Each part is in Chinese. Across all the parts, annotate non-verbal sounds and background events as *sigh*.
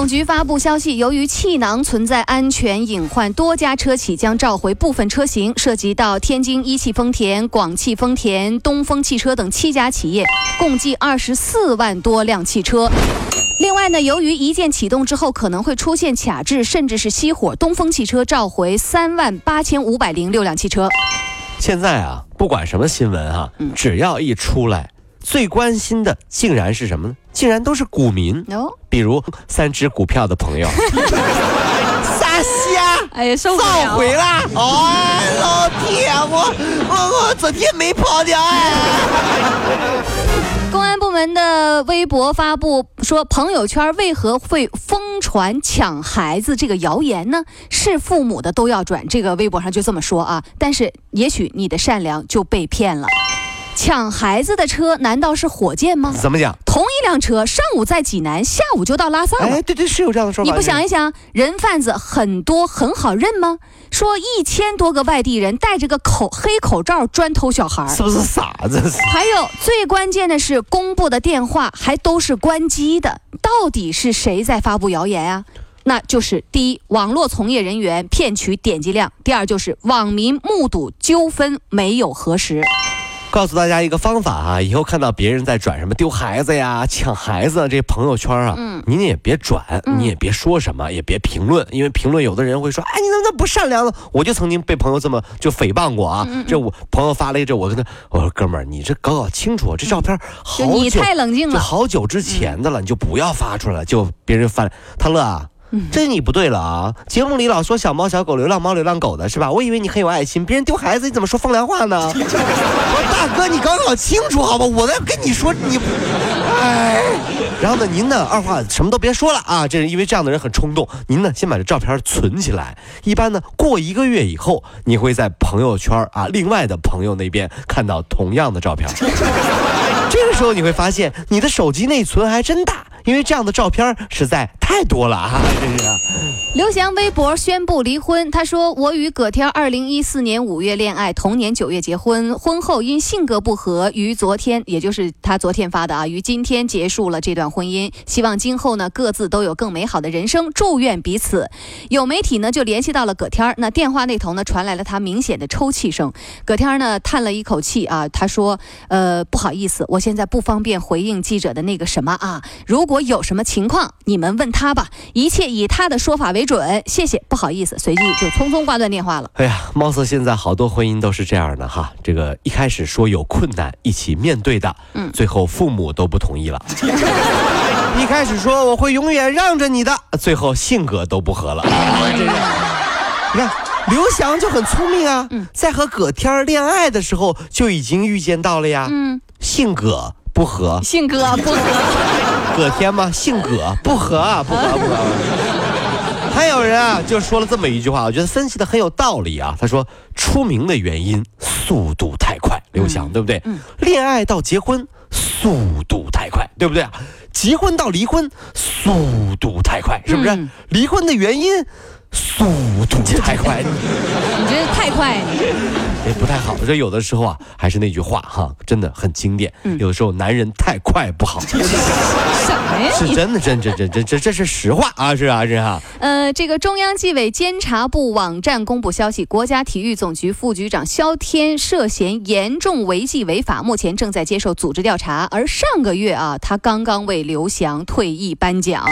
总局发布消息，由于气囊存在安全隐患，多家车企将召回部分车型，涉及到天津一汽丰田、广汽丰田、东风汽车等七家企业，共计二十四万多辆汽车。另外呢，由于一键启动之后可能会出现卡滞，甚至是熄火，东风汽车召回三万八千五百零六辆汽车。现在啊，不管什么新闻啊、只要一出来，最关心的竟然是什么呢？竟然都是股民，哦，比如三只股票的朋友。*laughs* 啥虾？哎呀，受不召了！回啦！哦，老铁，我我我昨天没跑掉哎。*laughs* 公安部门的微博发布说，朋友圈为何会疯传抢孩子这个谣言呢？是父母的都要转，这个微博上就这么说啊。但是也许你的善良就被骗了。抢孩子的车难道是火箭吗？怎么讲？同一辆车，上午在济南，下午就到拉萨了。哎，对对，是有这样的说法。你不想一想，人贩子很多很好认吗？说一千多个外地人戴着个口黑口罩专偷小孩儿，是不是傻子？还有最关键的是，公布的电话还都是关机的，到底是谁在发布谣言啊？那就是第一，网络从业人员骗取点击量；第二，就是网民目睹纠纷没有核实。告诉大家一个方法啊，以后看到别人在转什么丢孩子呀、抢孩子啊这朋友圈啊，嗯您也别转，你也别说什么，也别评论，因为评论有的人会说，哎，你怎么那么不善良呢？我就曾经被朋友这么就诽谤过啊。嗯这我朋友发了一这，我跟他我说哥们儿，你这搞搞清楚，这照片好久你太冷静就了。好久之前的了，你就不要发出来了，就别人翻他乐啊。嗯 *laughs* 这你不对了啊！节目里老说小猫小狗、流浪猫流浪狗的是吧？我以为你很有爱心，别人丢孩子你怎么说风凉话呢？我 *laughs* 大哥，你搞搞清楚好吧？我在跟你说，你，哎，然后呢，您呢二话什么都别说了啊！这是因为这样的人很冲动，您呢先把这照片存起来。一般呢过一个月以后，你会在朋友圈啊另外的朋友那边看到同样的照片。*laughs* 这个时候你会发现，你的手机内存还真大，因为这样的照片是在太多了啊！这是。刘翔微博宣布离婚，他说：“我与葛天二零一四年五月恋爱，同年九月结婚，婚后因性格不合，于昨天，也就是他昨天发的啊，于今天结束了这段婚姻。希望今后呢各自都有更美好的人生，祝愿彼此。”有媒体呢就联系到了葛天儿，那电话那头呢传来了他明显的抽泣声。葛天儿呢叹了一口气啊，他说：“呃，不好意思，我现在不方便回应记者的那个什么啊，如果有什么情况，你们问他吧，一切以他的说法为准。谢谢，不好意思。”随即就匆匆挂断电话了。哎呀，貌似现在好多婚姻都是这样的哈。这个一开始说有困难一起面对的，嗯最后父母都不同意了。*laughs* 一开始说我会永远让着你的，最后性格都不合了。你看刘翔就很聪明啊，嗯在和葛天儿恋爱的时候就已经预见到了呀，嗯，性格不合，性格不合。葛天吗？姓葛不合啊，不合不合。还有人啊，就说了这么一句话，我觉得分析的很有道理啊。他说，出名的原因速度太快，刘翔、对不对？嗯恋爱到结婚速度太快，对不对啊？结婚到离婚速度太快，是不是？嗯离婚的原因速度太快，*laughs* 你这太快，也不太好。这有的时候啊，还是那句话哈，真的很经典。嗯有的时候男人太快不好。什么呀？是真的，真真真真这这是实话啊，是啊，是啊。呃，这个中央纪委监察部网站公布消息，国家体育总局副局长肖天涉嫌严重违纪违法，目前正在接受组织调查。而上个月啊，他刚刚为刘翔退役颁奖。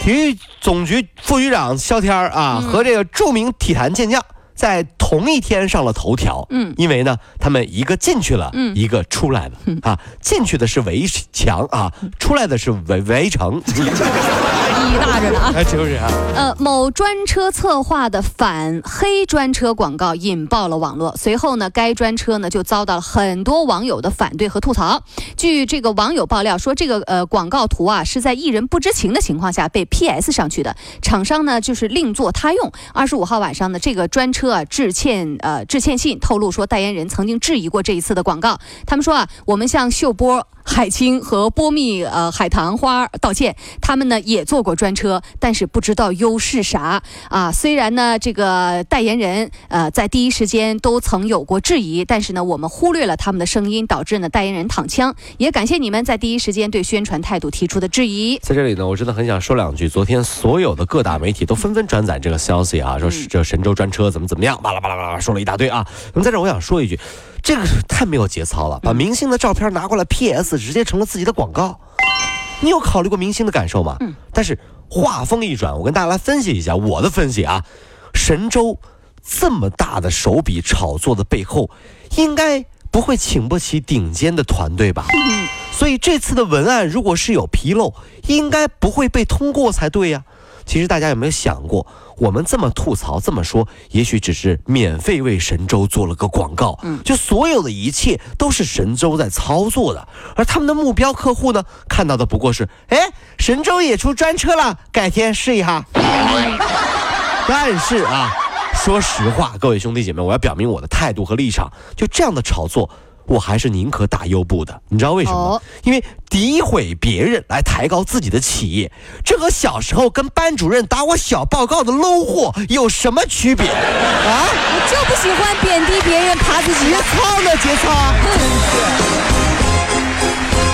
体育总局副局长肖天儿啊，嗯和这个著名体坛健将在同一天上了头条。嗯因为呢，他们一个进去了，嗯一个出来了。嗯啊，进去的是围墙啊，出来的是围围城。意义大着呢啊！*laughs* 哎，就是啊。呃，某专车策划的反黑专车广告引爆了网络。随后呢，该专车呢就遭到了很多网友的反对和吐槽。据这个网友爆料说，这个呃广告图啊是在艺人不知情的情况下被 PS 上去的，厂商呢就是另作他用。二十五号晚上呢，这个专车。啊致歉呃致歉信，透露说代言人曾经质疑过这一次的广告。他们说啊，我们向秀波。海清和波蜜呃海棠花道歉，他们呢也坐过专车，但是不知道优是啥啊。虽然呢这个代言人呃在第一时间都曾有过质疑，但是呢我们忽略了他们的声音，导致呢代言人躺枪。也感谢你们在第一时间对宣传态度提出的质疑。在这里呢，我真的很想说两句。昨天所有的各大媒体都纷纷转载这个消息啊，说是这神州专车怎么怎么样，巴拉巴拉巴拉说了一大堆啊。那么在这我想说一句。这个是太没有节操了，把明星的照片拿过来 PS，直接成了自己的广告。你有考虑过明星的感受吗？嗯。但是话锋一转，我跟大家来分析一下我的分析啊。神州这么大的手笔炒作的背后，应该不会请不起顶尖的团队吧？嗯。所以这次的文案如果是有纰漏，应该不会被通过才对呀。其实大家有没有想过？我们这么吐槽，这么说，也许只是免费为神州做了个广告。嗯，就所有的一切都是神州在操作的，而他们的目标客户呢，看到的不过是，哎，神州也出专车了，改天试一下。但是啊，说实话，各位兄弟姐妹，我要表明我的态度和立场，就这样的炒作。我还是宁可打优步的，你知道为什么吗？因为诋毁别人来抬高自己的企业，这和小时候跟班主任打我小报告的 low 货有什么区别 *laughs* 啊？我就不喜欢贬低别人，爬自己。节操呢？节操。*laughs*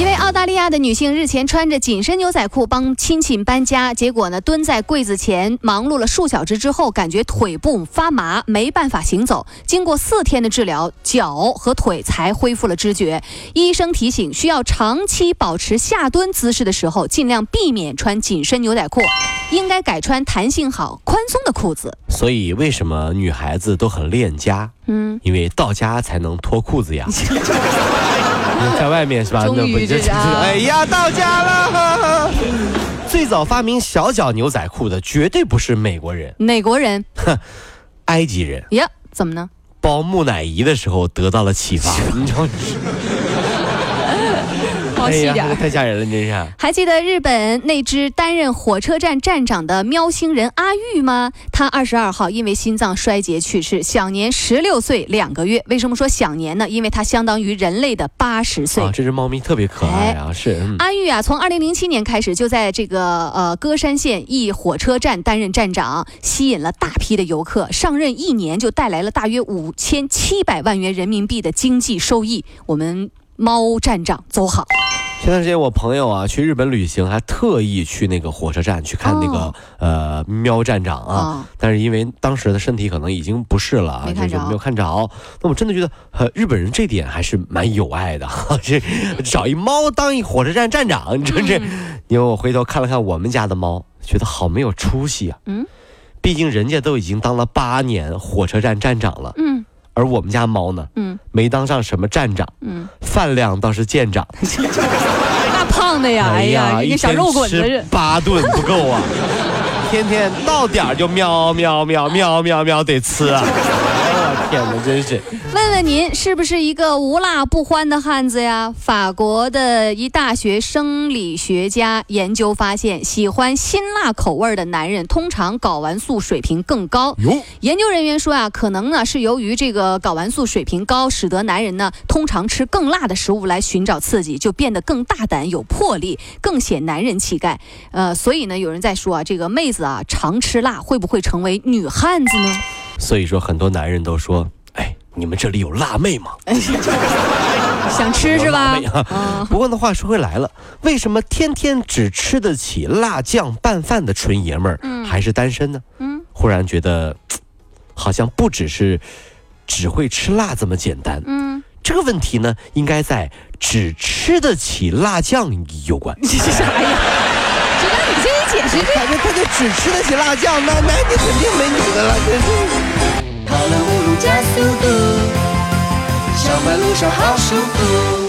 一位澳大利亚的女性日前穿着紧身牛仔裤帮亲戚搬家，结果呢蹲在柜子前忙碌了数小时之后，感觉腿部发麻，没办法行走。经过四天的治疗，脚和腿才恢复了知觉。医生提醒，需要长期保持下蹲姿势的时候，尽量避免穿紧身牛仔裤，应该改穿弹性好、宽松的裤子。所以，为什么女孩子都很恋家？嗯，因为到家才能脱裤子呀。*laughs* *laughs* 在外面是吧？那不就是哎呀，到家了！*laughs* 最早发明小脚牛仔裤的绝对不是美国人，美国人？哼，*laughs* 埃及人。呀，怎么呢？包木乃伊的时候得到了启发。你知道？哎呀，太吓人了，真是！还记得日本那只担任火车站站长的喵星人阿玉吗？他二十二号因为心脏衰竭去世，享年十六岁两个月。为什么说享年呢？因为它相当于人类的八十岁。这只猫咪特别可爱啊！是阿玉啊，从二零零七年开始就在这个呃歌山县一火车站担任站长，吸引了大批的游客。上任一年就带来了大约五千七百万元人民币的经济收益。我们。猫站长走好。前段时间我朋友啊去日本旅行，还特意去那个火车站去看那个呃喵站长啊，但是因为当时的身体可能已经不适了啊，就没有看着。那我真的觉得呃日本人这点还是蛮有爱的，这 *laughs* 找一猫当一火车站站长，你说这。因为我回头看了看我们家的猫，觉得好没有出息啊。嗯，毕竟人家都已经当了八年火车站站长了。嗯。而我们家猫呢，嗯，没当上什么站长，嗯，饭量倒是见长，*laughs* 那胖的呀，哎呀，一个小肉滚子，八顿不够啊，*laughs* 天天到点儿就喵喵喵喵喵喵得吃啊。天哪，真是！问问您是不是一个无辣不欢的汉子呀？法国的一大学生理学家研究发现，喜欢辛辣口味的男人通常睾丸素水平更高。研究人员说啊，可能呢是由于这个睾丸素水平高，使得男人呢通常吃更辣的食物来寻找刺激，就变得更大胆、有魄力，更显男人气概。呃，所以呢，有人在说啊，这个妹子啊常吃辣会不会成为女汉子呢？所以说，很多男人都说：“哎，你们这里有辣妹吗？” *laughs* 想吃是吧？不过呢，话说回来了，为什么天天只吃得起辣酱拌饭的纯爷们儿还是单身呢？嗯，忽然觉得，好像不只是只会吃辣这么简单。嗯，这个问题呢，应该在只吃得起辣酱有关。这是啥呀？反正他就只吃得起辣酱，那那你肯定没女的了，真是。跑了五路加速度，小马路上好舒服。